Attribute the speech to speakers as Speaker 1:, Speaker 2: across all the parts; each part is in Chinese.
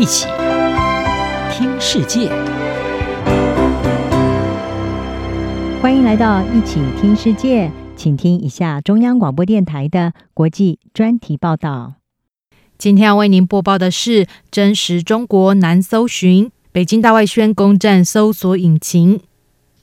Speaker 1: 一起听世界，
Speaker 2: 欢迎来到一起听世界，请听一下中央广播电台的国际专题报道。
Speaker 3: 今天要为您播报的是：真实中国难搜寻，北京大外宣攻占搜索引擎。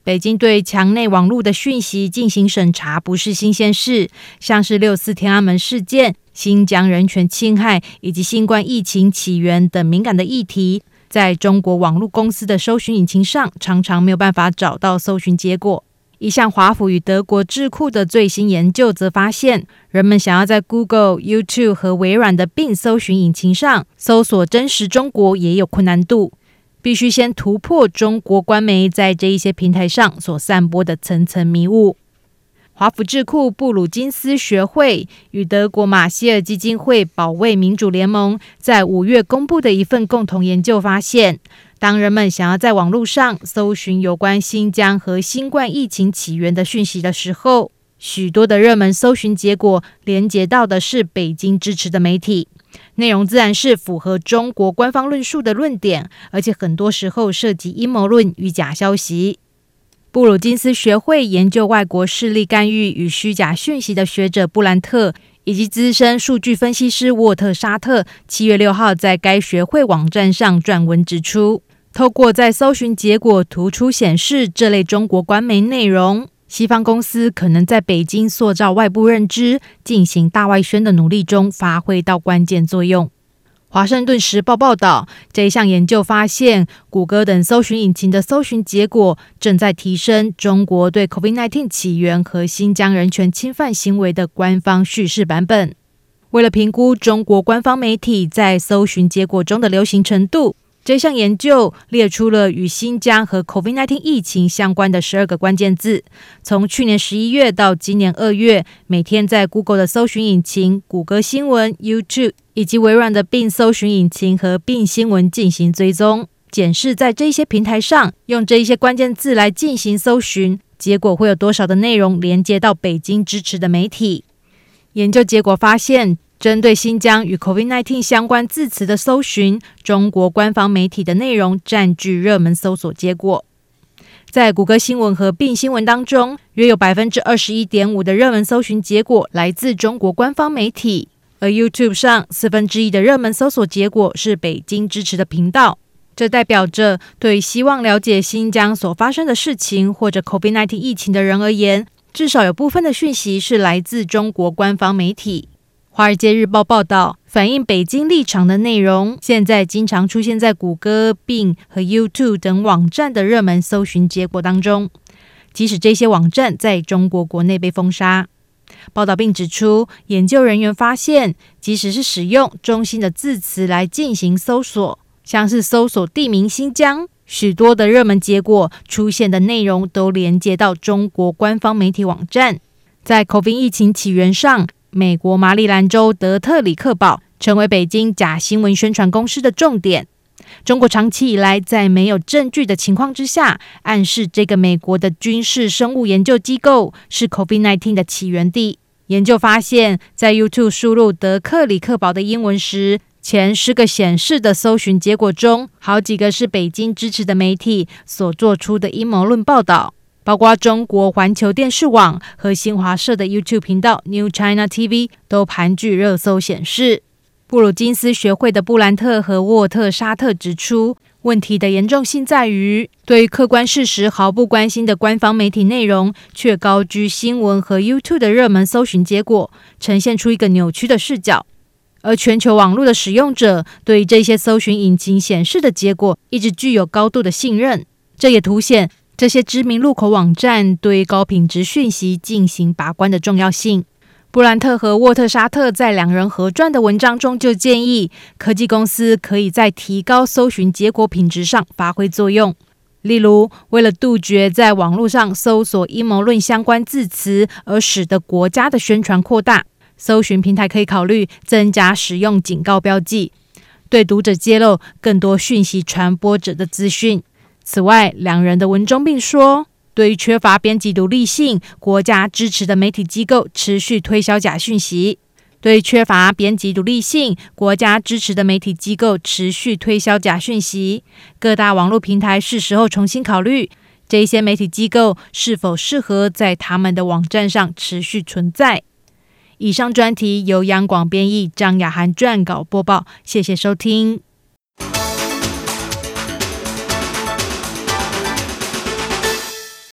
Speaker 3: 北京对墙内网络的讯息进行审查不是新鲜事，像是六四天安门事件、新疆人权侵害以及新冠疫情起源等敏感的议题，在中国网络公司的搜寻引擎上常常没有办法找到搜寻结果。一项华府与德国智库的最新研究则发现，人们想要在 Google、YouTube 和微软的 Bing 搜寻引擎上搜索真实中国也有困难度。必须先突破中国官媒在这一些平台上所散播的层层迷雾。华府智库布鲁金斯学会与德国马歇尔基金会保卫民主联盟在五月公布的一份共同研究发现，当人们想要在网络上搜寻有关新疆和新冠疫情起源的讯息的时候，许多的热门搜寻结果连接到的是北京支持的媒体。内容自然是符合中国官方论述的论点，而且很多时候涉及阴谋论与假消息。布鲁金斯学会研究外国势力干预与虚假讯息的学者布兰特，以及资深数据分析师沃特沙特，七月六号在该学会网站上撰文指出，透过在搜寻结果突出显示这类中国官媒内容。西方公司可能在北京塑造外部认知、进行大外宣的努力中发挥到关键作用。华盛顿时报报道，这一项研究发现，谷歌等搜寻引擎的搜寻结果正在提升中国对 COVID-19 起源和新疆人权侵犯行为的官方叙事版本。为了评估中国官方媒体在搜寻结果中的流行程度。这项研究列出了与新疆和 COVID-19 疫情相关的十二个关键字。从去年十一月到今年二月，每天在 Google 的搜寻引擎、谷歌新闻、YouTube 以及微软的 Bing 搜寻引擎和 Bing 新闻进行追踪，检视在这些平台上用这一些关键字来进行搜寻，结果会有多少的内容连接到北京支持的媒体。研究结果发现。针对新疆与 COVID-19 相关字词的搜寻，中国官方媒体的内容占据热门搜索结果。在谷歌新闻和并新闻当中，约有百分之二十一点五的热门搜寻结果来自中国官方媒体，而 YouTube 上四分之一的热门搜索结果是北京支持的频道。这代表着，对希望了解新疆所发生的事情或者 COVID-19 疫情的人而言，至少有部分的讯息是来自中国官方媒体。《华尔街日报》报道，反映北京立场的内容，现在经常出现在谷歌、Bing 和 YouTube 等网站的热门搜寻结果当中，即使这些网站在中国国内被封杀。报道并指出，研究人员发现，即使是使用中心的字词来进行搜索，像是搜索地名新疆，许多的热门结果出现的内容都连接到中国官方媒体网站。在 COVID 疫情起源上，美国马里兰州德特里克堡成为北京假新闻宣传公司的重点。中国长期以来在没有证据的情况之下，暗示这个美国的军事生物研究机构是 COVID-19 的起源地。研究发现，在 YouTube 输入德克里克堡的英文时，前十个显示的搜寻结果中，好几个是北京支持的媒体所做出的阴谋论报道。包括中国环球电视网和新华社的 YouTube 频道 New China TV 都盘踞热搜显示。布鲁金斯学会的布兰特和沃特沙特指出，问题的严重性在于，对客观事实毫不关心的官方媒体内容，却高居新闻和 YouTube 的热门搜寻结果，呈现出一个扭曲的视角。而全球网络的使用者对这些搜寻引擎显示的结果，一直具有高度的信任。这也凸显。这些知名入口网站对高品质讯息进行把关的重要性。布兰特和沃特沙特在两人合撰的文章中就建议，科技公司可以在提高搜寻结果品质上发挥作用。例如，为了杜绝在网络上搜索阴谋论相关字词而使得国家的宣传扩大，搜寻平台可以考虑增加使用警告标记，对读者揭露更多讯息传播者的资讯。此外，两人的文中并说，对于缺乏编辑独立性、国家支持的媒体机构持续推销假讯息，对缺乏编辑独立性、国家支持的媒体机构持续推销假讯息，各大网络平台是时候重新考虑，这些媒体机构是否适合在他们的网站上持续存在。以上专题由央广编译，张雅涵撰稿播报，谢谢收听。